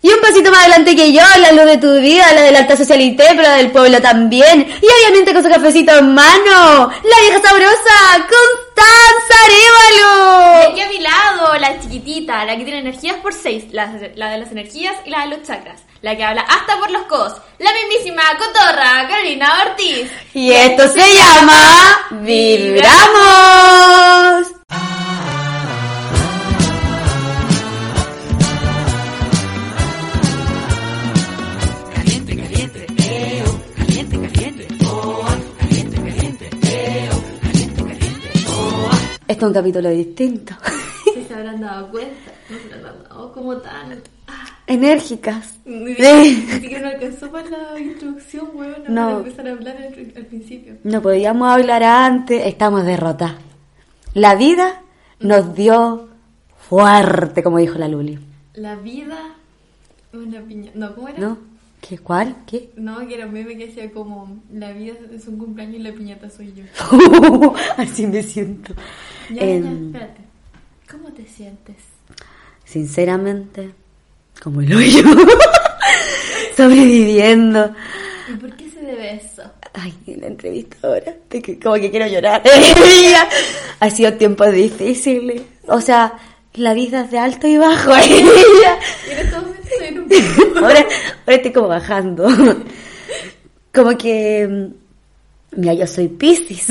Y un pasito más adelante que yo, la luz de tu vida, la de la alta socialité, pero la del pueblo también. Y obviamente con su cafecito en mano, la vieja sabrosa, Constanza Arevalo. Y aquí a mi lado, la chiquitita, la que tiene energías por seis, la, la de las energías y la de los chakras. La que habla hasta por los cos, la mismísima cotorra, Carolina Ortiz. Y esto se llama Vibramos. Esto es un capítulo distinto. Si se habrán dado cuenta, no se habrán dado como tan... ah, Enérgicas. Ni siquiera no alcanzó para la introducción, weón. No. No. Para empezar a hablar al, al principio. No podíamos hablar antes, estamos derrotadas. La vida nos dio fuerte, como dijo la Luli. La vida una piña. No, ¿cómo era? ¿No? ¿Qué? ¿Cuál? ¿Qué? No, que era un meme que decía como la vida es un cumpleaños y la piñata soy yo. Así me siento. Ya, ya, espérate. ¿Cómo te sientes? Sinceramente, como el hoyo. Sobreviviendo. ¿Y por qué se debe eso? Ay, la entrevista que- como que quiero llorar. ha sido tiempos difíciles. O sea, la vida es de alto y bajo. Y en ahora, ahora estoy como bajando. Como que. mm, Mira, yo soy Piscis.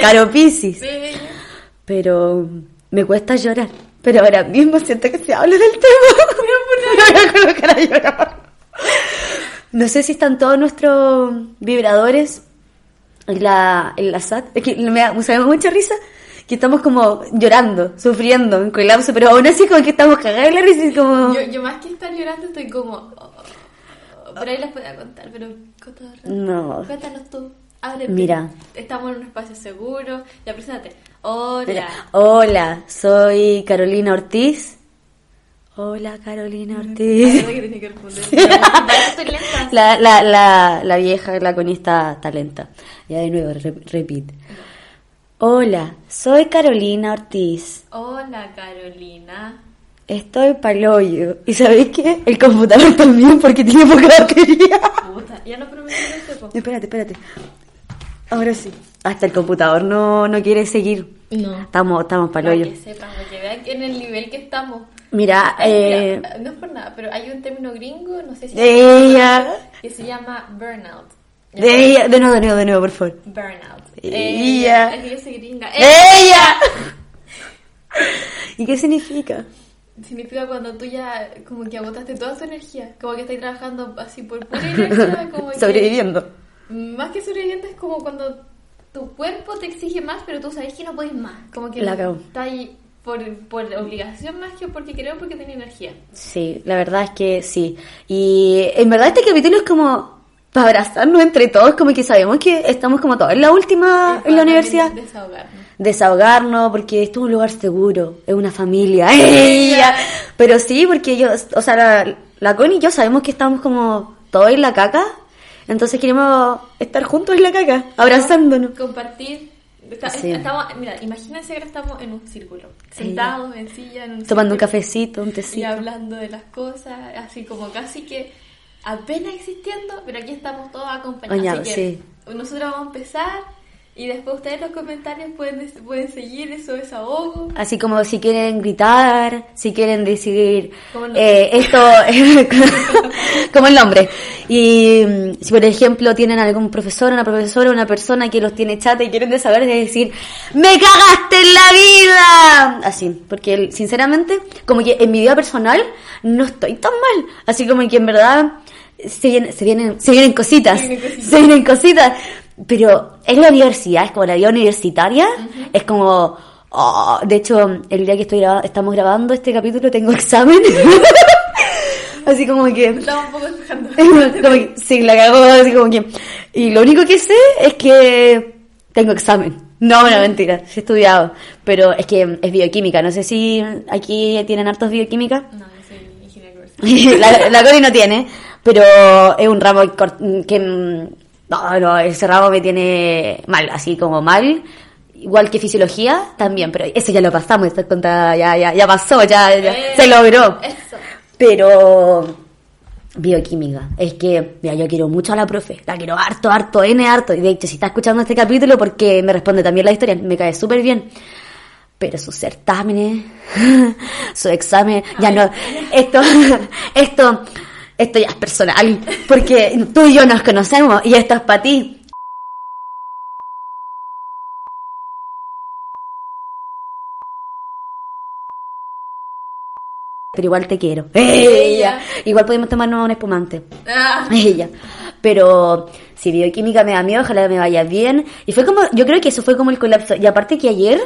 Caro Piscis. Pero me cuesta llorar. Pero ahora mismo siento que se habla del tema. Me voy a colocar a llorar. No sé si están todos nuestros vibradores en la, en la SAT. Es que me da, me da mucha risa que estamos como llorando, sufriendo, en colapso, pero aún así como que estamos cagados de la risa y como... Yo, yo más que estar llorando estoy como... oh, oh, oh, por ahí les podía contar, pero... No. Cuéntanos tú. Ábrete. Mira. Estamos en un espacio seguro. Ya, preséntate. Hola. Espera. Hola, soy Carolina Ortiz. Hola, Carolina Ay, Ortiz. lenta. La, la, la, la vieja, la conista talenta. Ya de nuevo, re- repeat. Hola, soy Carolina Ortiz. Hola, Carolina. Estoy paloyo. ¿Y sabéis qué? El computador también porque tiene poca batería. Puta, ya no prometí. Espérate, espérate. Ahora sí. Hasta el computador no, no quiere seguir. No. Estamos, estamos Para paloyo. que sepan, para que vean en el nivel que estamos. Mira, Ay, eh, mira, no es por nada, pero hay un término gringo, no sé si de ella, que se llama burnout. de ella, de nuevo, de nuevo, de nuevo, por favor. Burnout. Ella. Es gringa. ¡Ella! ¿Y qué significa? Significa cuando tú ya como que agotaste toda tu energía, como que estás trabajando así por pura inercia, como que- Sobreviviendo. Más que sobreviviente es como cuando tu cuerpo te exige más, pero tú sabes que no puedes más. Como que La está ahí por, por obligación más que porque creo porque tiene energía. Sí, la verdad es que sí. Y en verdad este capítulo es como para abrazarnos entre todos, como que sabemos que estamos como todos en la última, en la universidad. Desahogarnos. Desahogarnos, porque esto es un lugar seguro, es una familia. ¡Ella! Pero sí, porque yo, o sea, la, la Connie y yo sabemos que estamos como todos en la caca, entonces queremos estar juntos en la caca, abrazándonos. Compartir. Está- Sí. estamos, mira, imagínense que estamos en un círculo, sentados en silla, en un Tomando un cafecito, un y tecito. hablando de las cosas, así como casi que apenas existiendo, pero aquí estamos todos acompañados. Bañados, así que sí. nosotros vamos a empezar y después ustedes en los comentarios pueden, pueden seguir eso desahogo. Así como si quieren gritar, si quieren decir eh, esto, como el nombre. Y mm, si por ejemplo tienen algún profesor, una profesora, una persona que los tiene chata y quieren desahogar, de decir, ¡Me cagaste en la vida! Así, porque sinceramente, como que en mi vida personal no estoy tan mal. Así como que en verdad se vienen, se vienen, se vienen cositas, Se vienen cositas. se vienen cositas. Pero en la universidad, es como la vida universitaria, es como, oh, de hecho, el día que estoy graba- estamos grabando este capítulo tengo examen. así como que... Estaba un poco dejando. como que, sí, la cagó, así como que... Y lo único que sé es que tengo examen. No, no, mentira, sí he estudiado. Pero es que es bioquímica, no sé si aquí tienen hartos bioquímica. No, soy ingeniero la, la Cori no tiene, pero es un ramo que... No, no, ese ramo me tiene mal, así como mal. Igual que fisiología, también, pero eso ya lo pasamos, esta ya, ya, ya pasó, ya, ya Eh, se logró. Eso. Pero bioquímica, es que, mira, yo quiero mucho a la profe, la quiero harto, harto, N harto, y de hecho si está escuchando este capítulo porque me responde también la historia, me cae súper bien. Pero sus certámenes, su examen, ya no, esto, esto, esto ya es personal, porque tú y yo nos conocemos y esto es para ti. Pero igual te quiero. Ella. Igual podemos tomarnos un espumante. Ah, Ella. Pero si bioquímica me da miedo, ojalá me vaya bien. Y fue como, yo creo que eso fue como el colapso. Y aparte que ayer,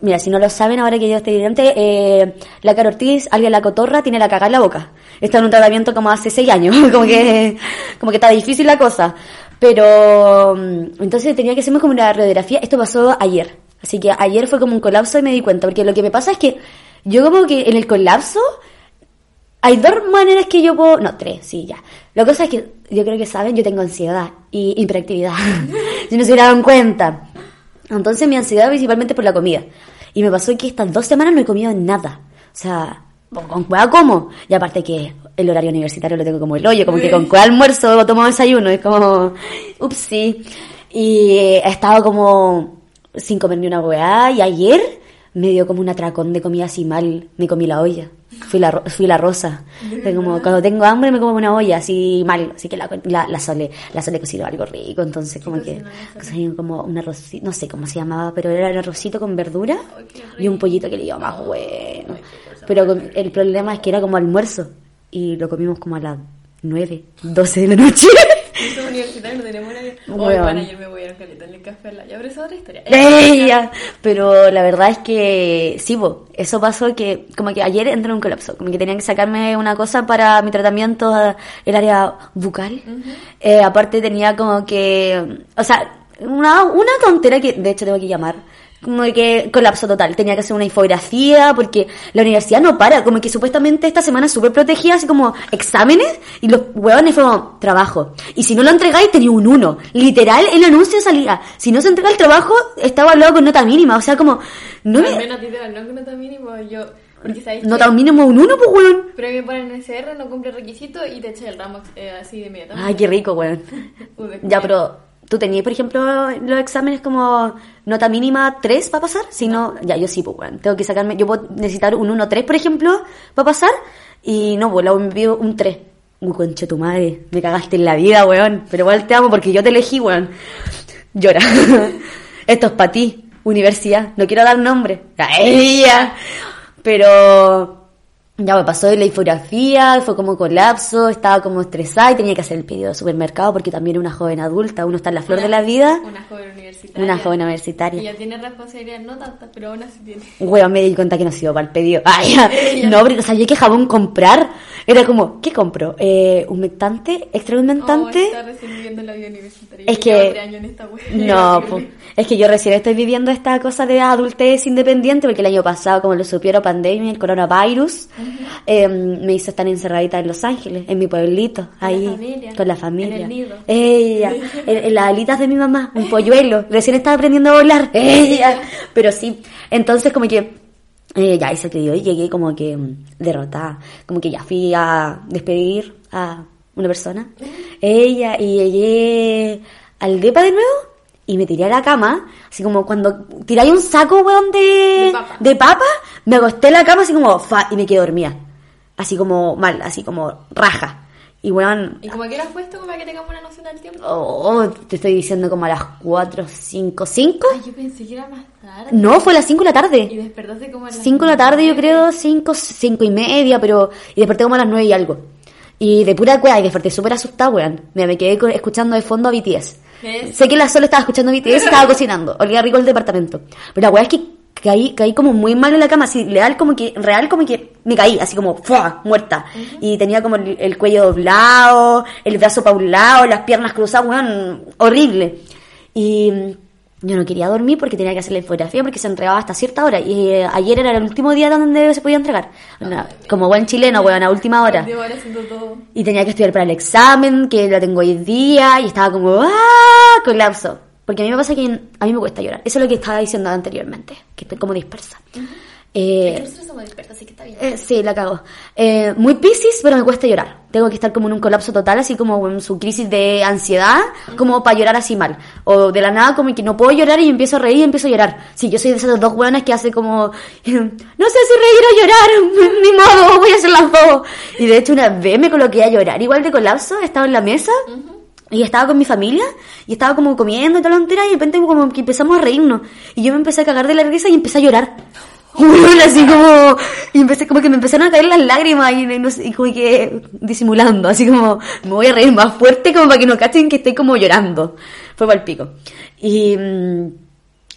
mira, si no lo saben, ahora que yo estoy delante, eh, la Cara Ortiz, alguien la cotorra, tiene la cagada en la boca. Está en un tratamiento como hace seis años, como que, como que está difícil la cosa. Pero, mm, entonces tenía que hacerme como una radiografía. Esto pasó ayer. Así que ayer fue como un colapso y me di cuenta. Porque lo que me pasa es que yo como que en el colapso hay dos maneras que yo puedo... No, tres, sí, ya. La cosa es que yo creo que saben, yo tengo ansiedad y hiperactividad. si no se dieron cuenta. Entonces mi ansiedad principalmente por la comida. Y me pasó que estas dos semanas no he comido nada. O sea, con cuál como. Y aparte que el horario universitario lo tengo como el hoyo, como que con cuál almuerzo o tomo desayuno. Es como, ups, sí. Y he estado como sin comer ni una weá. Y ayer me dio como un atracón de comida así mal. Me comí la olla. Fui la, ro- fui la rosa. Como, cuando tengo hambre me como una olla así mal. Así que la, la, la sole, la sole cocinó algo rico. Entonces como que, como un arrocito, no sé cómo se llamaba, pero era un arrocito con verdura y un pollito que le dio más bueno. Pero el problema es que era como almuerzo. Y lo comimos como a las 9, 12 de la noche. Yo soy universitario, no tenemos. Hoy, Weón. bueno, ayer me voy a en el café. Ya, pero esa es otra historia. Ella. Pero la verdad es que sí, bo, eso pasó que como que ayer entré en un colapso, como que tenían que sacarme una cosa para mi tratamiento, el área bucal. Eh, aparte tenía como que, o sea, una, una tontera que de hecho tengo que llamar. Como que colapso total, tenía que hacer una infografía porque la universidad no para, como que supuestamente esta semana súper protegida, así como exámenes y los huevones fue como trabajo. Y si no lo entregáis tenía un 1. Literal, el anuncio salía, si no se entrega el trabajo, está evaluado con nota mínima, o sea, como, no Al me, menos nota nota mínimo, yo... Porque sabes nota mínimo un 1, pues weón. Pero a mí me ponen SR, no cumple requisito y te echa el ramo eh, así de inmediato. Ay, qué rico, weón. Ya, pero tú tenías, por ejemplo, los exámenes como nota mínima 3 para pasar. Si no, ya, yo sí, pues, weón. Tengo que sacarme, yo puedo necesitar un 1-3, por ejemplo, para pasar. Y no, pues, me envío un 3. Uy, conche tu madre, me cagaste en la vida, weón. Pero igual te amo porque yo te elegí, weón. Llora. Esto es para ti, universidad. No quiero dar nombre. ¡Ay, ya! Pero ya me pasó de la infografía, fue como colapso, estaba como estresada y tenía que hacer el pedido de supermercado porque también era una joven adulta, uno está en la flor Una- de la vida. Una joven universitaria. Una joven Y universitaria. ya tiene responsabilidad, no tantas, pero aún así tiene. Weón, me di cuenta que no sirvió para el pedido. Ay, no, pero sabía que jabón comprar. Era como, ¿qué compro? Eh, ¿Humectante? ¿Extra Oh, humectante? está la vida universitaria. Es Yo que- en esta. No, pues, es que yo recién estoy viviendo esta cosa de adultez independiente porque el año pasado, como lo supieron, pandemia, el coronavirus, eh, me hizo estar encerradita en Los Ángeles, en mi pueblito, ahí, familia, con la familia. en el nido. Ella, en, en las alitas de mi mamá, un polluelo, recién estaba aprendiendo a volar, ella, pero sí, entonces como que eh, ya hice el pedido y llegué como que mm, derrotada. Como que ya fui a despedir a una persona. Ella, y llegué al depa de nuevo y me tiré a la cama. Así como cuando tiráis un saco, weón, de, De papa. de papa, me acosté en la cama así como fa, y me quedé dormida. Así como mal, así como raja. Y weón, ¿Y como a qué hora fue esto? Como para que tengamos una noción del tiempo. oh, te estoy diciendo como a las 4, 5, 5. Ay, yo pensé que era más tarde. No, fue a las 5 de la tarde. Y despertaste como a las 5 de la tarde, yo creo, 5, 5 y media, pero. Y desperté como a las 9 y algo. Y de pura cueva, y desperté súper asustada, weón. Mira, me quedé escuchando de fondo a BTS. ¿Ves? Sé que la sola estaba escuchando BTS y estaba cocinando. Olía rico el departamento. Pero la weá es que caí, caí como muy mal en la cama, así, real como que, real como que me caí, así como, ¡fua! muerta. Y tenía como el, el cuello doblado, el brazo para un lado, las piernas cruzadas, weón, horrible. Y yo no quería dormir porque tenía que hacer la infografía porque se entregaba hasta cierta hora. Y eh, ayer era el último día donde se podía entregar. Una- como buen chileno, weón, a última hora. Y tenía que estudiar para el examen, que lo tengo hoy día, y estaba como, ¡ah! colapso. Porque a mí me pasa que a mí me cuesta llorar. Eso es lo que estaba diciendo anteriormente, que estoy como dispersa. Eh, Nosotros somos expertos, así que está bien. eh, sí, la cago. Eh, muy piscis, pero me cuesta llorar. Tengo que estar como en un colapso total, así como en su crisis de ansiedad, como para llorar así mal. O de la nada, como que no puedo llorar y empiezo a reír y empiezo a llorar. Sí, yo soy de esas dos buenas que hace como, no sé si reír o llorar, ni modo, voy a hacer las dos. Y de hecho una vez me coloqué a llorar, igual de colapso, estaba en la mesa. Y estaba con mi familia, y estaba como comiendo y toda la entera, y de repente como que empezamos a reírnos. Y yo me empecé a cagar de la risa y empecé a llorar. Weón, así como, y empecé, como que me empezaron a caer las lágrimas y, no sé, y como que disimulando, así como, me voy a reír más fuerte como para que no cachen que estoy como llorando. Fue para el pico. Y, mm,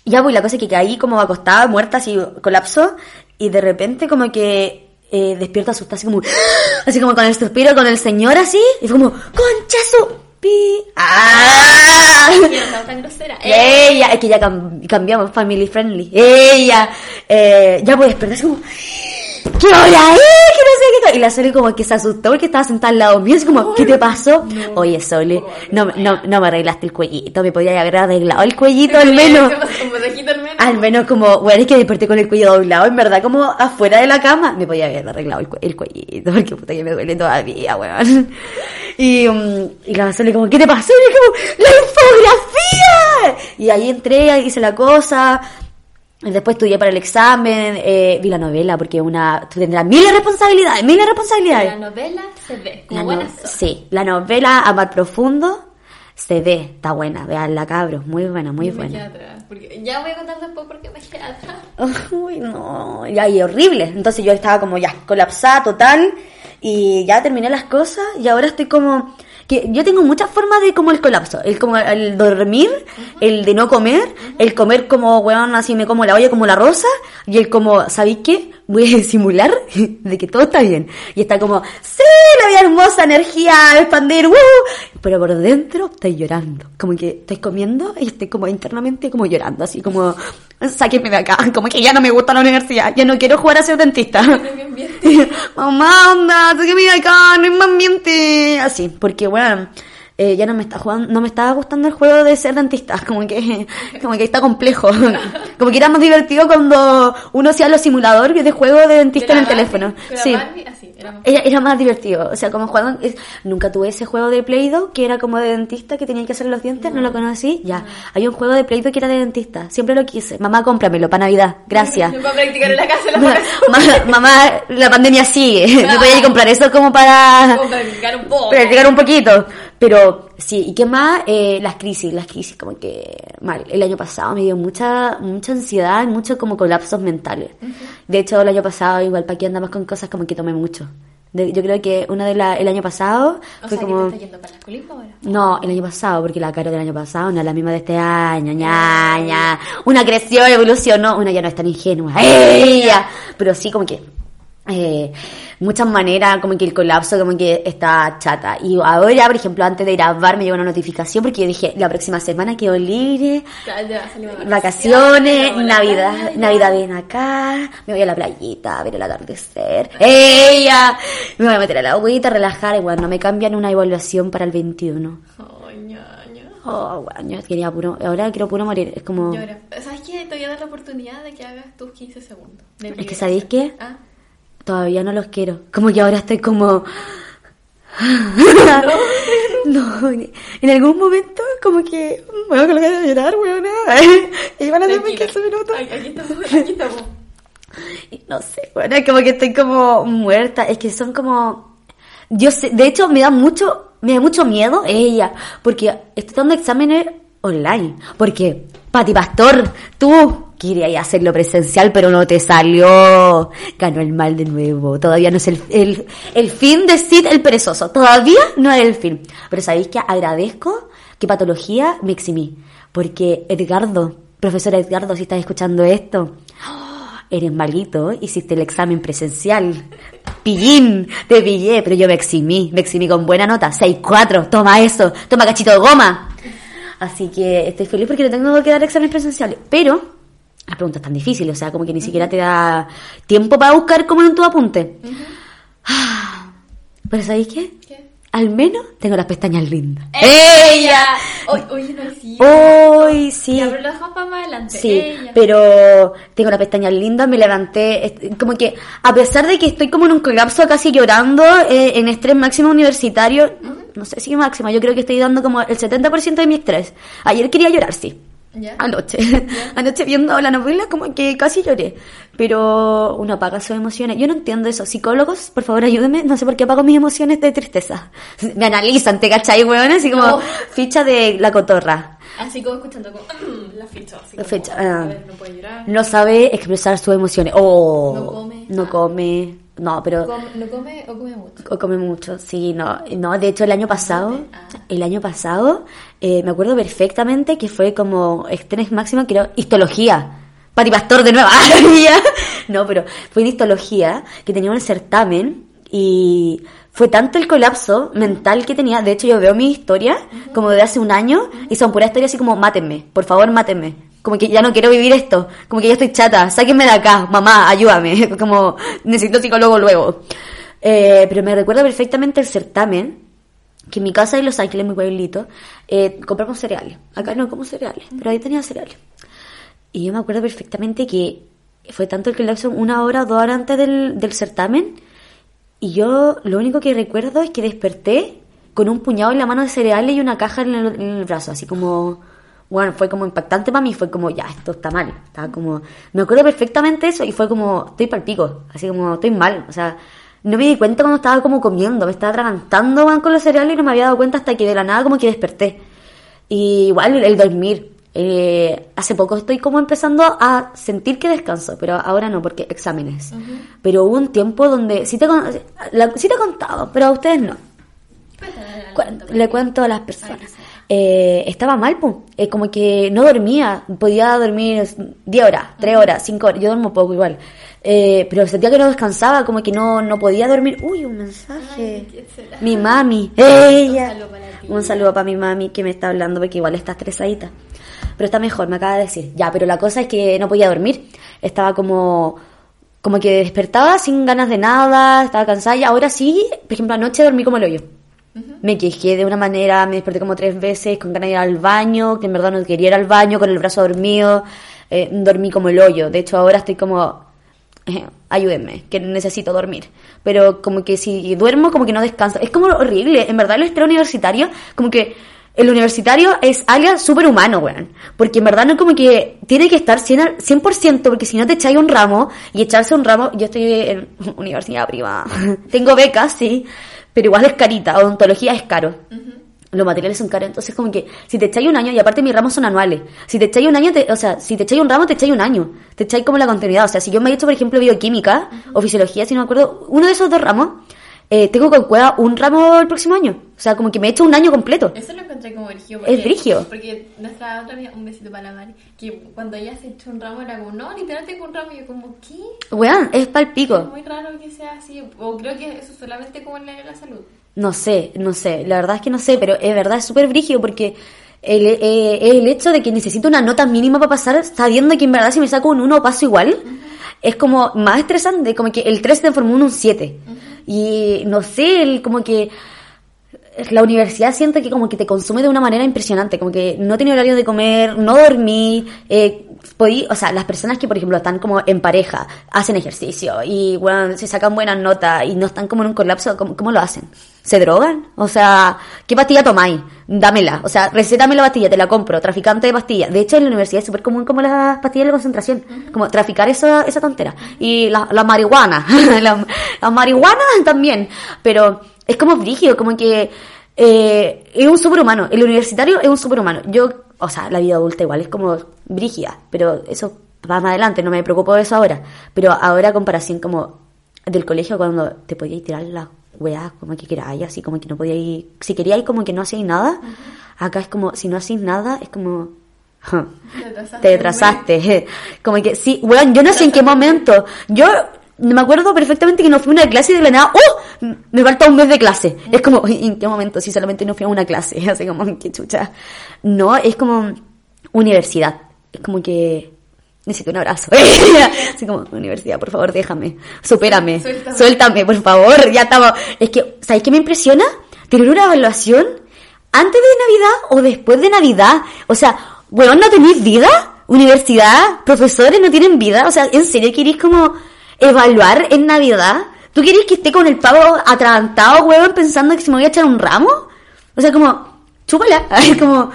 ya pues la cosa es que caí como acostada, muerta, así colapso, y de repente como que eh, despierto asustada, así como, así como con el suspiro, con el señor así, y fue como, concha su pi, ¡ah! No tan grosera. Ella, es que ya cam- cambiamos, family friendly. Ella, eh, ya despertar así como, ¿qué hora es? Que no sé qué. Y la Sole como que se asustó porque estaba sentada al lado mío, así como, ¿qué te pasó? Oye, Sole, no, no, no me arreglaste el cuellito, me podía haber arreglado el cuellito al menos. Como al menos. Como, bueno, es que desperté con el cuello doblado, en verdad, como afuera de la cama, me podía haber arreglado el, cue- el cuellito, porque puta que me duele todavía, weón. Y, um, y la Sole como, ¿qué te pasó? Y yo como, ¡la infografía! Y ahí entré, hice la cosa, después estudié para el examen, eh, vi la novela, porque una, tú tendrás miles de responsabilidades, miles de responsabilidades. La novela se ve como La buena no- sí, la novela Amar Profundo se ve, está buena, veanla cabros, muy buena, muy me buena. quedé atrás, porque ya voy a contar después porque me quedé atrás. Uy, no, ya, y horrible. Entonces yo estaba como ya colapsada total y ya terminé las cosas y ahora estoy como que yo tengo muchas formas de como el colapso, el como el dormir, el de no comer, el comer como weón así me como la olla como la rosa y el como, ¿sabéis qué? Voy a disimular de que todo está bien. Y está como, sí, la vida hermosa, energía, expandir, ¡woo! Pero por dentro estoy llorando. Como que estoy comiendo y estoy como internamente como llorando, así como, sáquenme de acá, como que ya no me gusta la universidad, ya no quiero jugar a ser dentista. Mamá, onda, sáquenme de acá, no es más ambiente. Así, porque bueno, eh, ya no me está jugando, no me estaba gustando el juego de ser dentista, como que, como que está complejo. Como que era más divertido cuando uno hacía los simuladores de juego de dentista en el teléfono. Sí. así, era más- Era, era más divertido, o sea, como jugando, nunca tuve ese juego de Play-Doh que era como de dentista que tenía que hacer los dientes, no, lo conocí, ya. Hay un juego de Play-Doh que era de dentista, siempre lo quise. Mamá, cómpramelo para Navidad, gracias. Para practicar en la casa las Ma- vacaciones. ma- mamá, la pandemia sigue, me voy a ir a comprar eso como para Como para practicar un poco. practicar un poquito. Pero sí, ¿y qué más? Eh, las crisis, las crisis, como que mal. El año pasado me dio mucha mucha ansiedad y mucho como colapsos mentales. De hecho, el año pasado igual para aquí andamos con cosas como que tomé mucho. De- yo creo que una de la, el año pasado O fue sea, que como... te está yendo para la ahora. No, el año pasado, porque la cara del año pasado no es la misma de este año, ña, ña. Una creció, evolucionó, una ya no es tan ingenua, ¡ella! Pero sí, como que, eh, muchas maneras, como que el colapso, como que está chata. Y ahora, por ejemplo, antes de grabar me llegó una notificación porque yo dije, la próxima semana quedo libre, vacaciones, Navidad, playa. Navidad bien acá, me voy a la playita a ver el atardecer, ella, me voy a meter a la agüita, a relajar, y bueno, no me cambian una evaluación para el 21. Ay, ñaña. Oh, bueno, yo quería puro, ahora quiero puro morir, es como, Llora. ¿Sabes qué? Te voy a dar la oportunidad de que hagas tus 15 segundos. es que. ¿sabéis qué? Ah, Todavía no los quiero, como que ahora estoy como... No, en algún momento como que me voy a colocar a llorar, weona. Y van a tranquila. 15 minutos. Aquí estamos, aquí estamos. Y No sé, bueno, es como que estoy como muerta. Es que son como. Yo sé, de hecho, me da mucho, me da mucho miedo ella, porque estoy dando exámenes online. Porque, Pati Pastor, tú querías hacerlo presencial, pero no te salió. Ganó el mal de nuevo. Todavía no es el, el, el fin de Sid el perezoso. Todavía no es el fin. Pero sabéis que agradezco que patología me eximí. Porque Edgardo Profesor Edgardo, si estás escuchando esto, eres malito, hiciste el examen presencial. Pillín, te pillé, pero yo me eximí, me eximí con buena nota, 6-4, toma eso, toma cachito de goma. Así que estoy feliz porque no tengo que dar exámenes presenciales, pero las preguntas están difíciles, o sea, como que ni siquiera te da tiempo para buscar como en tu apunte. Ah, Pero ¿sabéis qué? ¿Qué? Al menos tengo las pestañas lindas. ¡Ella! Oye, oye, no cierto. Hoy sí. Ya, pero lo dejamos para más adelante. Sí, Ella. pero tengo las pestañas lindas, me levanté, como que a pesar de que estoy como en un colapso casi llorando, eh, en estrés máximo universitario, no sé si máximo, yo creo que estoy dando como el 70% de mi estrés. Ayer quería llorar, sí. ¿Ya? Anoche, anoche viendo la novela como que casi lloré, pero uno apaga sus emociones. Yo no entiendo eso. Psicólogos, por favor ayúdenme, no sé por qué apago mis emociones de tristeza. Me analizan, ¿te cachai, weón? Así como No. ficha de la cotorra. Así como escuchando como la ficha. Así La como, ficha, ah. no puede llorar. No sabe expresar sus emociones. Oh, No come. No come. No, pero. ¿No come o come mucho? o come mucho, sí, no. No, de hecho, el año pasado. Ah. El año pasado, eh, me acuerdo perfectamente que fue como estrés máximo, que era histología. Pati Pastor de nuevo. ¡Ay, ya! no, pero fue en histología que tenía un certamen y fue tanto el colapso mental que tenía. De hecho, yo veo mi historia como de hace un año y son pura historia así como, mátenme, por favor, mátenme. Como que ya no quiero vivir esto. Como que ya estoy chata. Sáquenme de acá. Mamá, ayúdame. Como necesito psicólogo luego. Eh, pero me recuerdo perfectamente el certamen que en mi casa de Los Ángeles, mi pueblito, eh, compramos cereales. Acá no como cereales, pero ahí tenía cereales. Y yo me acuerdo perfectamente que fue tanto el colapso una hora o dos horas antes del, del certamen. Y yo lo único que recuerdo es que desperté con un puñado en la mano de cereales y una caja en en el brazo, así como... Bueno, fue como impactante para mí, fue como, ya, esto está mal. Estaba como... Me acuerdo perfectamente eso y fue como, estoy pal pico, así como, estoy mal. O sea, no me di cuenta cuando estaba como comiendo, me estaba atragantando con los cereales y no me había dado cuenta hasta que de la nada como que desperté. Y igual el, el dormir. Eh, hace poco estoy como empezando a sentir que descanso, pero ahora no, porque exámenes. Pero hubo un tiempo donde sí te, la- sí te he contado, pero a ustedes no. Cuéntale le cuento a las personas. Eh, estaba mal, pues. Eh, como que no dormía. Podía dormir 10 horas, 3 horas, 5 horas. Yo duermo poco igual. Eh, pero sentía que no descansaba, como que no, no podía dormir. Uy, un mensaje. Mi mami. Ella. Un saludo para ti. Un saludo para mi mami que me está hablando porque igual está estresadita. Pero está mejor, me acaba de decir. Ya, pero la cosa es que no podía dormir. Estaba como como que despertaba sin ganas de nada, estaba cansada y ahora sí, por ejemplo, anoche dormí como el hoyo. Me quejé de una manera, me desperté como tres veces con ganas de ir al baño, que en verdad no quería ir al baño, con el brazo dormido, eh, dormí como el hoyo. De hecho, ahora estoy como, eh, ayúdenme, que necesito dormir. Pero como que si duermo, como que no descanso. Es como horrible, en verdad el estrés universitario, como que el universitario es alias superhumano, weón. Porque en verdad no como que tiene que estar 100%, al- 100% porque si no te echáis un ramo, y echarse un ramo, yo estoy en universidad privada. Tengo becas, sí, pero igual es carita, odontología es caro. Los materiales son caros, entonces como que si te echáis un año, y aparte mis ramos son anuales, si te echáis un año, te- o sea, si te echáis un ramo, te echáis un año, te echáis como la continuidad, o sea, si yo me he hecho, por ejemplo, bioquímica o fisiología, si no me acuerdo, uno de esos dos ramos, eh, tengo con cueva un ramo el próximo año, o sea, como que me he hecho un año completo. Eso lo encontré como brigio. Es brigio. Porque nuestra otra amiga, un besito para la Mari, que cuando ella se echó un ramo era como, no, literal tengo un ramo. Y yo como, ¿qué? Weón, es pal Es muy raro que sea así. O creo que eso solamente como en la, la salud. No sé, no sé, la verdad es que no sé, pero es verdad, es súper brígido porque el, eh, el hecho de que necesito una nota mínima para pasar, sabiendo que en verdad si me saco un 1 paso igual, es como más estresante, como que el 3 se en un 7. Y no sé, el, como que la universidad siento que como que te consume de una manera impresionante, como que no tiene horario de comer, no dormí, eh, podí- o sea, las personas que por ejemplo están como en pareja, hacen ejercicio y bueno, se sacan buenas notas y no están como en un colapso, ¿cómo, cómo lo hacen? ¿Se drogan? O sea, ¿qué pastilla tomáis? Dámela, o sea, recétame la pastilla, te la compro, traficante de pastillas. De hecho, en la universidad es súper común como las pastillas de concentración, como traficar esa, esa tontera. Y la, la marihuana, la, la marihuana también, pero es como brígido, como que eh, es un superhumano. El universitario es un superhumano. Yo, o sea, la vida adulta igual es como brígida, pero eso va más adelante, no me preocupo de eso ahora. Pero ahora, comparación como del colegio, cuando te podías tirar las weas como que queráis, así como que no podíais, si queríais como que no hacíais nada, acá es como, si no hacéis nada, es como, Te retrasaste. Como que sí, weón, yo no sé en qué momento. Yo me acuerdo perfectamente que no fui a una clase y de la nada, ¡oh! Me falta un mes de clase. Es como, ¿en qué momento? Si solamente no fui a una clase. Así como, qué chucha. No, es como universidad. Es como que necesito un abrazo. Así como, universidad, por favor, déjame. Supérame. Suéltame. por favor. Ya estamos. Es que, ¿sabes qué me impresiona? Tener una evaluación antes de Navidad o después de Navidad. O sea, weón, ¿no tenéis vida? Universidad, profesores no tienen vida. O sea, ¿en serio queréis como evaluar en Navidad? ¿Tú querés que esté con el pavo atragantado, weón, pensando que se me voy a echar un ramo? O sea, como, chúpala. como,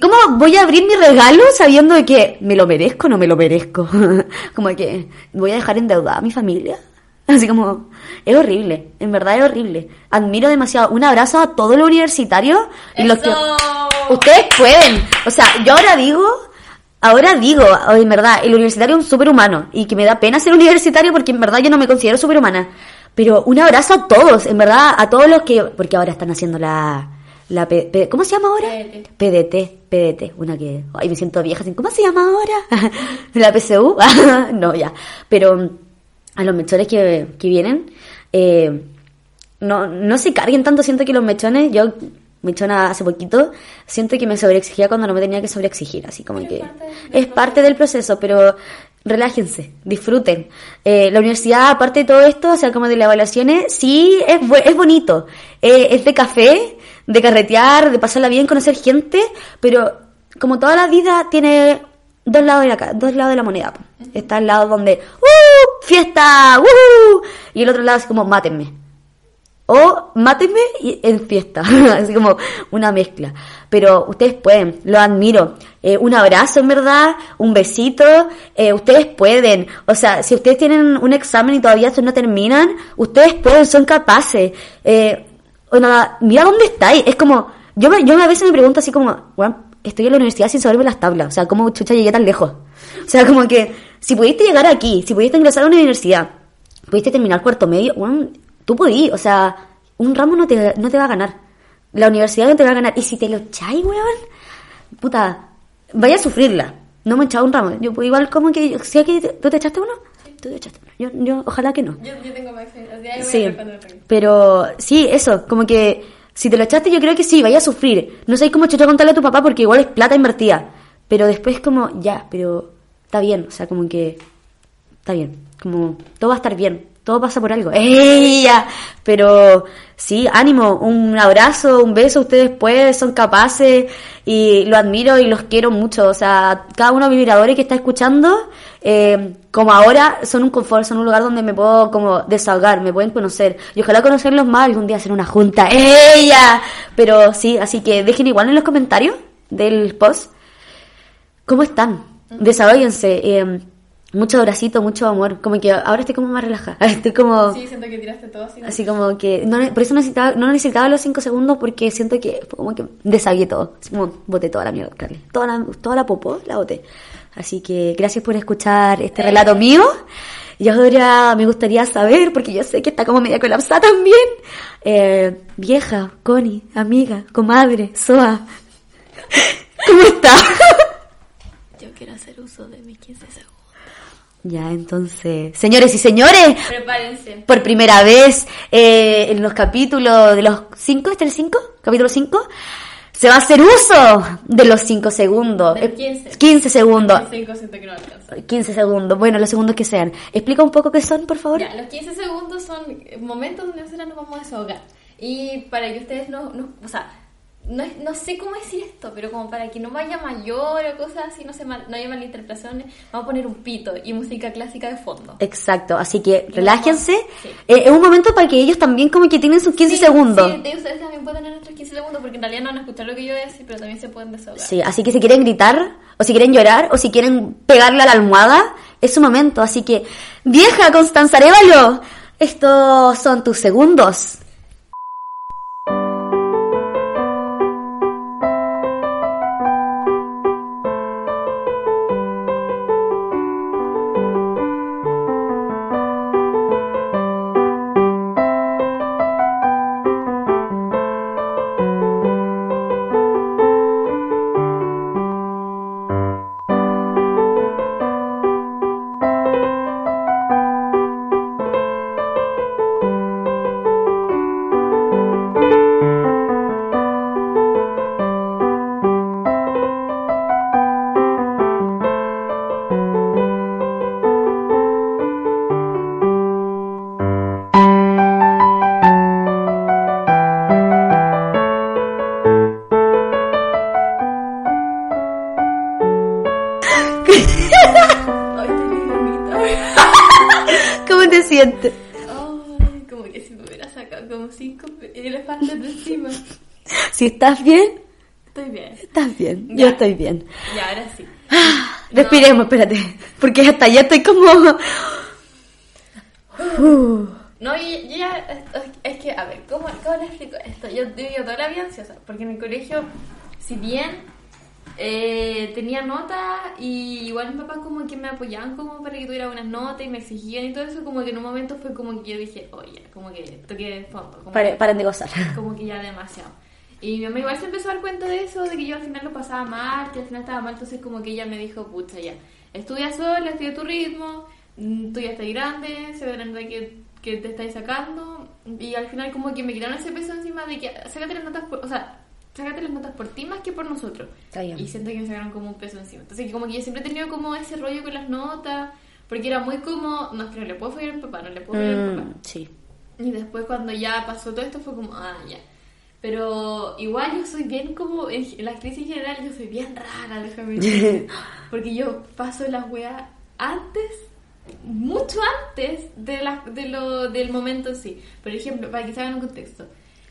¿cómo voy a abrir mi regalo sabiendo de que me lo merezco o no me lo merezco? como que voy a dejar endeudada a mi familia. Así como, es horrible, en verdad es horrible. Admiro demasiado. Un abrazo a todos los universitarios. Y los que... Ustedes pueden. O sea, yo ahora digo, ahora digo, en verdad, el universitario es un superhumano. Y que me da pena ser universitario porque en verdad yo no me considero superhumana. Pero un abrazo a todos, en verdad, a todos los que... Porque ahora están haciendo la... la ¿Cómo se llama ahora? PDT. PDT, una que... Ay, me siento vieja. ¿Cómo se llama ahora? ¿La PSU? no, ya. Pero a los mechones que, que vienen, eh, no, no se carguen tanto, siento que los mechones, yo mechona hace poquito, siento que me sobreexigía cuando no me tenía que sobreexigir, así como que es parte del proceso, pero relájense, disfruten. Eh, la universidad, aparte de todo esto, o sea, como de las evaluaciones, sí es, es bonito, eh, es de café, de carretear, de pasarla bien, conocer gente, pero como toda la vida tiene dos lados de la, dos lados de la moneda. Está el lado donde, ¡uh! ¡Fiesta! ¡uh! Y el otro lado es como, mátenme. O mátenme en fiesta. Así como una mezcla. Pero ustedes pueden, lo admiro. Eh, un abrazo en verdad, un besito. Eh, ustedes pueden. O sea, si ustedes tienen un examen y todavía no terminan, ustedes pueden, son capaces. Eh, o nada, mira dónde estáis. Es como, yo, me, yo a veces me pregunto así como, bueno, estoy en la universidad sin saberme las tablas. O sea, ¿cómo chucha llegué tan lejos? O sea, como que si pudiste llegar aquí, si pudiste ingresar a una universidad, pudiste terminar cuarto medio, bueno, tú podí. O sea, un ramo no te, no te va a ganar. La universidad no te va a ganar. Y si te lo echáis, weón, puta, vaya a sufrirla. No me he echado un ramo. Yo pues, igual como que, ¿sí aquí, ¿tú te echaste uno? Yo, yo, ojalá que no. Yo, yo tengo más Sí, pero sí, eso, como que si te lo echaste, yo creo que sí, vaya a sufrir. No sé cómo chucha contarle a tu papá porque igual es plata invertida. Pero después como, ya, pero está bien. O sea, como que está bien. Como todo va a estar bien. Todo pasa por algo. ¡Ella! Pero sí, ánimo, un abrazo, un beso, ustedes pueden, son capaces y lo admiro y los quiero mucho. O sea, cada uno de mis vibradores que está escuchando, eh, como ahora, son un confort, son un lugar donde me puedo como desahogar, me pueden conocer. Y ojalá conocerlos más, algún día hacer una junta. ¡Ella! Pero sí, así que dejen igual en los comentarios del post cómo están. Desahóguense. Eh, mucho abracito, mucho amor. Como que ahora estoy como más relajada. Estoy como. Sí, siento que tiraste todo así. Así como que. No, por eso necesitaba, no necesitaba los 5 segundos porque siento que como que desagué todo. como boté toda la mierda, Carly. Toda la, toda la popó la boté. Así que gracias por escuchar este relato mío. Y ahora me gustaría saber, porque yo sé que está como media colapsada también. Eh, vieja, Connie, amiga, comadre, Soa. ¿Cómo está? Yo quiero hacer uso de mis 15 segundos. Ya, entonces, señores y señores, Prepárense. por primera vez eh, en los capítulos de los 5, ¿este es el 5? Capítulo 5, se va a hacer uso de los 5 segundos. Del 15. 15 segundos. 5 siento que no alcanza. 15 segundos, bueno, los segundos que sean. Explica un poco qué son, por favor. Ya, los 15 segundos son momentos donde nosotros nos vamos a desahogar. Y para que ustedes no, no o sea, no, no sé cómo decir esto, pero como para que no vaya mayor o cosas así, no, se mal, no haya malinterpretaciones, vamos a poner un pito y música clásica de fondo. Exacto, así que relájense. Sí. Eh, es un momento para que ellos también como que tienen sus 15 sí, segundos. Sí, de ustedes también pueden tener nuestros 15 segundos porque en realidad no van a escuchar lo que yo voy a decir, pero también se pueden desahogar. Sí, así que si quieren gritar, o si quieren llorar, o si quieren pegarle a la almohada, es su momento. Así que, vieja Constanza Arevalo, estos son tus segundos. Como que si me hubiera sacado como cinco elefantes de encima. Si estás bien, Estoy bien. estás bien. Ya. Yo estoy bien. Y ahora sí. Respiremos, espérate. Porque hasta ya estoy como... Uh, No, y yo ya, es que, a ver, ¿cómo, cómo le explico esto? Yo viví toda la vida ansiosa, porque en el colegio, si bien eh, tenía notas y igual mis papás como que me apoyaban como para que tuviera buenas notas y me exigían y todo eso, como que en un momento fue como que yo dije, oye, como que toqué fondo, como, de gozar. como que ya demasiado. Y mi mamá igual se empezó a dar cuenta de eso, de que yo al final lo pasaba mal, que al final estaba mal, entonces como que ella me dijo, pucha, ya, estudia sola, estudia tu ritmo, mm, tú ya estás grande, se ve la nota que, que te estáis sacando, y al final como que me quitaron ese peso encima de que, sácate las notas por, o sea, sácate las notas por ti más que por nosotros. Está bien. Y siento que me sacaron como un peso encima. Entonces como que yo siempre he tenido como ese rollo con las notas, porque era muy como, no, no le puedo fallar a mi papá, no le puedo fallar a mi papá. Mm, sí. Y después cuando ya pasó todo esto fue como, ah, ya. Pero igual yo soy bien como, en en la crisis general yo soy bien rara, déjame decirte. Porque yo paso las weas antes, mucho antes de la, de lo, del momento en sí. Por ejemplo, para que se hagan un contexto.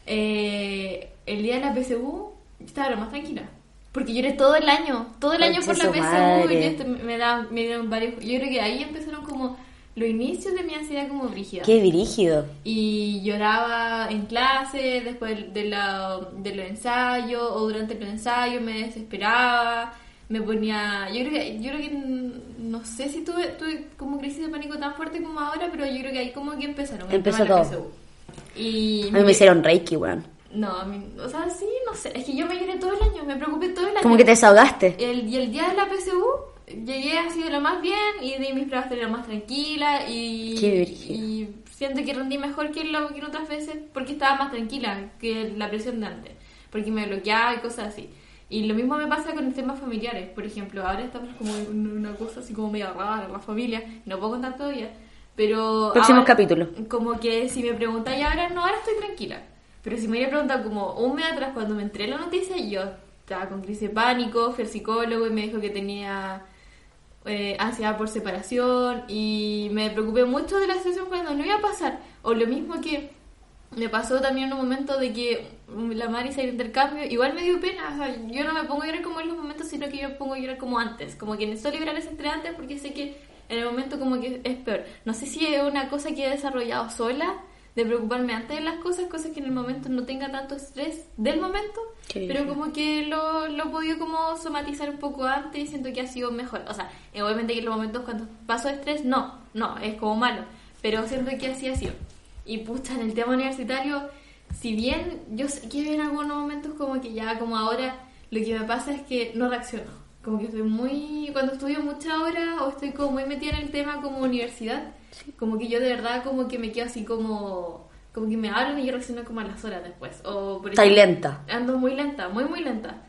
Eh, el día de la PSU estaba lo más tranquila. Porque lloré todo el año, todo el año por la PSU y esto me, da, me dieron varios... Yo creo que ahí empezaron como los inicios de mi ansiedad como brígida Qué virígido. y lloraba en clase después de, la, de los ensayos o durante los ensayos me desesperaba me ponía yo creo que yo creo que no sé si tuve, tuve como crisis de pánico tan fuerte como ahora pero yo creo que ahí como que empezaron Empezó todo. Y A mí me hicieron reiki, weón. no a mí, o sea sí no sé es que yo me lloré todo el año me preocupé todo el año Como que te desahogaste. el, y el día de la PSU llegué así de lo más bien y di mis pruebas de lo más tranquila y, Qué y siento que rendí mejor que, lo, que en otras veces porque estaba más tranquila que la presión de antes, porque me bloqueaba y cosas así. Y lo mismo me pasa con temas familiares, por ejemplo, ahora estamos como en una cosa así como medio rara, la familia, no puedo contar todavía, pero... Próximos ahora- capítulos. Como que si me preguntáis ahora, no, ahora estoy tranquila. Pero si me hubiera preguntado como un mes atrás cuando me enteré la noticia, yo estaba con crisis de pánico, fui al psicólogo y me dijo que tenía eh, ansiedad por separación y me preocupé mucho de la situación cuando no iba a pasar. O lo mismo que me pasó también en un momento de que la Mari se intercambio, igual me dio pena, o sea, yo no me pongo a llorar como en los momentos, sino que yo me pongo a llorar como antes, como que necesito liberar ese estrés antes porque sé que en el momento como que es peor. No sé si es una cosa que he desarrollado sola, de preocuparme antes de las cosas, cosas que en el momento no tenga tanto estrés del momento, Qué pero bien. como que lo, lo he podido como somatizar un poco antes y siento que ha sido mejor. O sea, eh, obviamente que en los momentos cuando paso estrés, no, no, es como malo, pero siento que así ha sido. Y pucha, en el tema universitario, si bien yo sé que en algunos momentos como que ya como ahora, lo que me pasa es que no reacciono. Como que estoy muy, cuando estudio muchas horas o estoy como muy metida en el tema como universidad, como que yo de verdad como que me quedo así como, como que me hablan y yo reacciono como a las horas después. O por Está ejemplo, lenta. Ando muy lenta, muy muy lenta.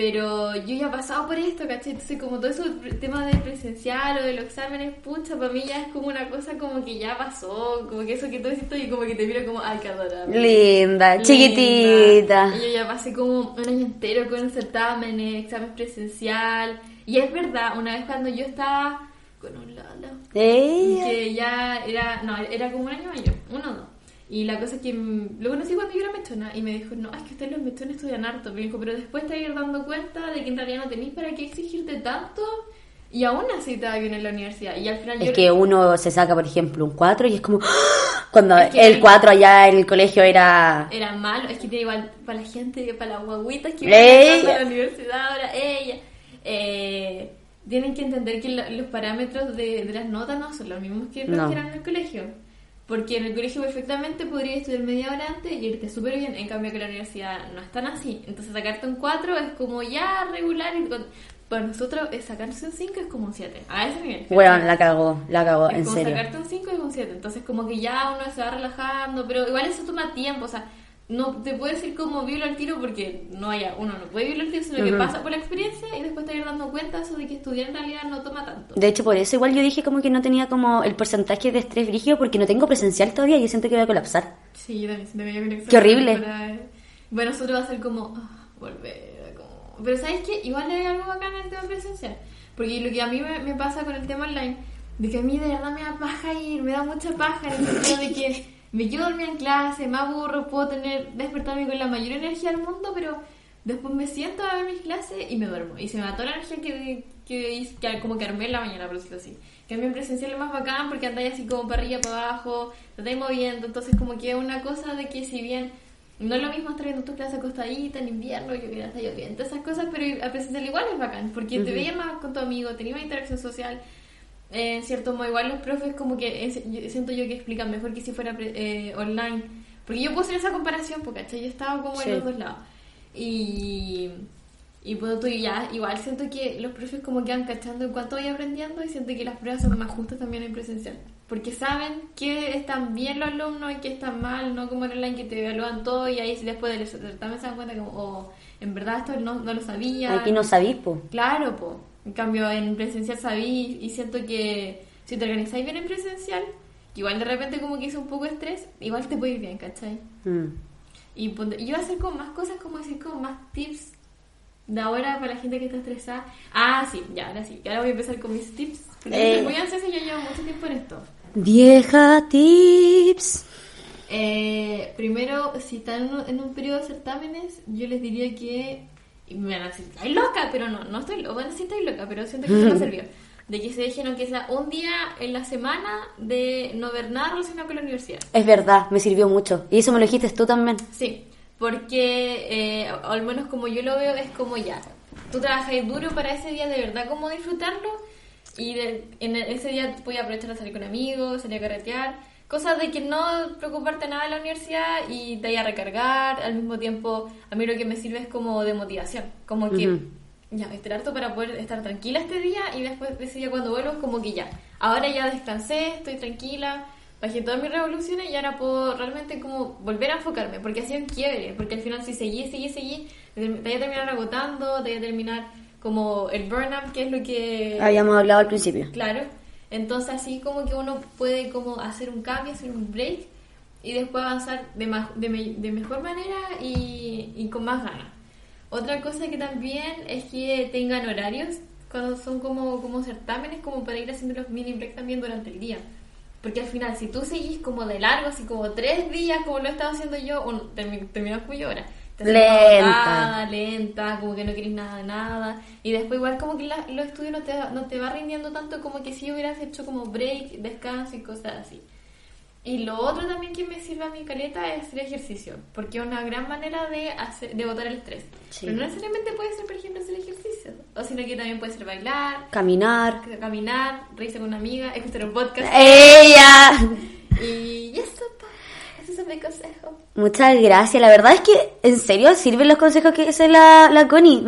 Pero yo ya he pasado por esto, ¿cachai? Entonces como todo eso, el tema de presencial o de los exámenes, pucha, para mí ya es como una cosa como que ya pasó, como que eso que tú dices y como que te miro como, ay, qué adorable. Linda, Linda. chiquitita. Y yo ya pasé como un año entero con certámenes, examen presencial. Y es verdad, una vez cuando yo estaba con un Lala, Ey, que ya era, no, era como un año mayor, uno o dos. Y la cosa es que mm, lo conocí cuando yo era mechona y me dijo, no, es que ustedes los mechones estudian harto. Me dijo, pero después te vas a ir dando cuenta de que en realidad no tenéis para qué exigirte tanto y aún así te va bien en la universidad. Y al final Es yo... que uno se saca, por ejemplo, un 4 y es como... ¡ah! Cuando Es que- el 4 allá en el colegio era... Era malo, es que tiene igual para la gente, para las guaguitas que van a la universidad ahora, ella. Eh, tienen que entender que lo- los parámetros de, de las notas no son los mismos que los No. que eran en el colegio. Porque en el colegio perfectamente podría estudiar media hora antes y irte súper bien. En cambio que la universidad no es tan así. Entonces sacarte un 4 es como ya regular. Y con- para nosotros es sacarse un 5 es como un 7. A ese nivel. Weón, la cagó, la cagó, Es en como serio. sacarte un 5 y un 7. Entonces, como que ya uno se va relajando, pero igual eso toma tiempo. O sea, no te puedo decir como viola el tiro porque no haya, uno no puede violar el tiro, sino que Ujú. pasa por la experiencia y después te vas dando cuenta eso de que estudiar en realidad no toma tanto. De hecho, por eso igual yo dije como que no tenía como el porcentaje de estrés brígido porque no tengo presencial todavía y yo siento que voy a colapsar. Sí, yo también siento que yo creo que Qué horrible. para- Bueno, nosotros va a ser como ah, volver. Como... Pero ¿sabes qué? Igual hay algo bacán en el tema presencial. Porque lo que a mí me, me pasa con el tema online de que a mí de verdad me da paja ir, me da mucha paja en el sentido de que me quedo dormida en clase, me aburro, puedo tener, despertarme con la mayor energía del mundo, pero después me siento a ver mis clases y me duermo. Y se me va toda la energía que, que, que como que armé en la mañana, por decirlo así. Que en presencial es más bacán porque andáis así como para arriba, para abajo, te estáis moviendo, entonces como que es una cosa de que si bien no es lo mismo estar viendo tu clase acostadita en invierno, yo que está lloviendo, esas cosas, pero a presencial igual es bacán, porque te veías más con tu amigo, tenías más interacción social, en cierto modo, igual los profes como que siento yo que explican mejor que si fuera eh, online, porque yo puedo hacer esa comparación, porque yo estaba como en los dos lados. Y, y pues tú ya, igual siento que los profes como que van cachando en cuanto voy aprendiendo y siento que las pruebas son más justas también en presencial. Porque saben que están bien los alumnos y que están mal, no como en online que te evalúan todo y ahí después del certamen se dan cuenta que oh, en verdad esto no, no lo sabía. Aquí no sabís, po. Claro, po. En cambio, en presencial sabí y siento que si te organizáis bien en presencial, igual de repente como que hizo un poco de estrés, igual te puede ir bien, ¿cachai? Mm. Y yo a hacer como más cosas, como decir, como más tips de ahora para la gente que está estresada. Ah, sí, ya, ahora sí. Ahora voy a empezar con mis tips. Porque eh. muy ansiosa y yo llevo mucho tiempo en esto. Vieja tips. Eh, primero, si están en un, periodo de certámenes, yo les diría que. Y me van a decir, estoy loca, pero no, no estoy loca. Bueno, sí estoy loca, pero siento que va a servir de que se dejen aunque sea un día en la semana de no ver nada relacionado con la universidad. Es verdad, me sirvió mucho. Y eso me lo dijiste tú también. Sí, porque eh, al menos como yo lo veo es como ya, tú trabajas duro para ese día de verdad como disfrutarlo y en ese día voy a aprovechar a salir con amigos, salir a carretear, cosas de que no preocuparte nada de la universidad y te vaya a recargar, al mismo tiempo a mí lo que me sirve es como de motivación, como que ya, esperar todo para poder estar tranquila este día y después de ese día cuando vuelvo es como que ya, ahora ya descansé, estoy tranquila, bajé todas mis revoluciones y ahora puedo realmente como volver a enfocarme, porque ha sido un quiebre, porque al final si seguí, seguí, seguí, te voy a terminar agotando, te voy a terminar como el burnout, que es lo que... Habíamos hablado al principio. Claro, entonces así como que uno puede como hacer un cambio, hacer un break y después avanzar de, de, de mejor manera y, con más ganas. Otra cosa que también es que tengan horarios cuando son como, como certámenes, como para ir haciendo los mini breaks también durante el día. Porque al final, si tú seguís como de largo, así como tres días, como lo he estado haciendo yo, o terminas muy hora. Lenta. lenta, como que no querés nada de nada. Y después igual como que los estudios no te, no te va rindiendo tanto como que si hubieras hecho como break, descanso y cosas así. Y lo otro también que me sirve a mi caleta es el ejercicio, porque es una gran manera de, hacer, de botar el estrés. Pero no necesariamente puede ser, por ejemplo, hacer ejercicio, o sino que también puede ser bailar, caminar, caminar, reírse con una amiga, escuchar un podcast. ¡Ella! Y mi consejo. Muchas gracias. La verdad es que, en serio, sirven los consejos que hace la, la Connie.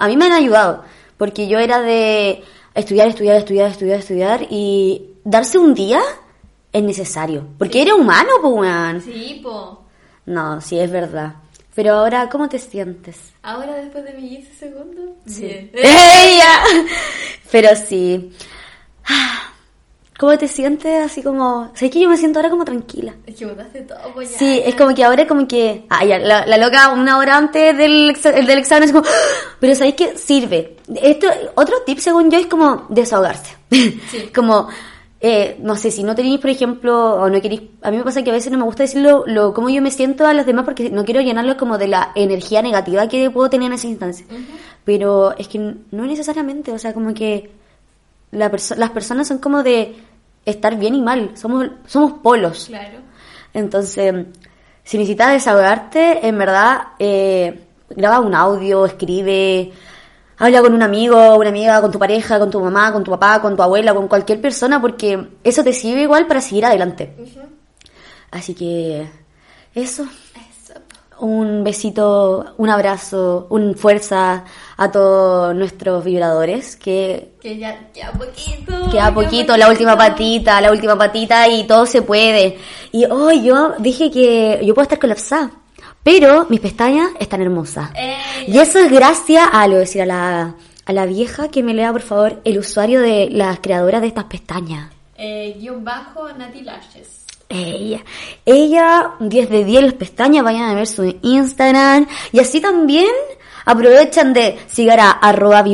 a mí me han ayudado, porque yo era de estudiar, estudiar, estudiar, estudiar, estudiar, y darse un día es necesario. Porque eres humano, pues, Sí, po. No, sí, es verdad. Pero ahora, ¿cómo te sientes? Ahora, después de mis 15 segundos. Sí. ¡Ella! Pero sí. ¿Cómo te sientes? Así como... ¿Sabes que yo me siento ahora como tranquila? Es que botaste todo, pues ya. Sí, es como que ahora es como que... Ah, ya, la, loca una hora antes del, del examen es como... Pero ¿sabéis que sirve? Esto, otro tip, según yo, es como desahogarse. Sí. como eh, no sé, si no tenéis, por ejemplo, o no queréis, a mí me pasa que a veces no me gusta decirlo lo, cómo yo me siento a los demás porque no quiero llenarlo como de la energía negativa que puedo tener en esa instancia. Pero es que no necesariamente, o sea, como que la las personas son como de estar bien y mal, somos, somos polos. Claro. Entonces, si necesitas desahogarte, en verdad, eh, graba un audio, escribe, Habla con un amigo, una amiga, con tu pareja, con tu mamá, con tu papá, con tu abuela, con cualquier persona, porque eso te sirve igual para seguir adelante. Así que eso. Un besito, un abrazo, un fuerza a todos nuestros vibradores. Que, que ya queda poquito. Queda poquito, la última patita, la última patita y todo se puede. Y hoy yo dije que yo puedo estar colapsada pero mis pestañas están hermosas. Y eso es gracias a, lo decir, a la, a la vieja que me lea, por favor, el usuario de las creadoras de estas pestañas. Eh, guion bajo Nati Lashes. Ella, ella, 10 de 10 las pestañas, vayan a ver su Instagram. Y así también aprovechan de seguir a arroba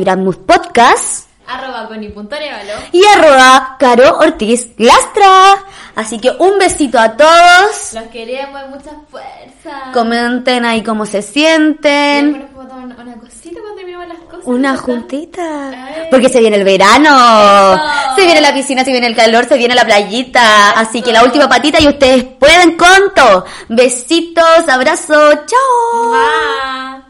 Podcast. arroba coni.arevalo. Y arroba Caro Ortiz Lastra. Así que un besito a todos. Los queremos, mucha fuerza. Comenten ahí cómo se sienten. una foto, una, una cosita cuando terminemos las cosas. Una juntita. Porque se viene el verano. Se viene la piscina, se viene el calor, se viene la playita. Así que la última patita y ustedes pueden con todo. Besitos, abrazos, chao.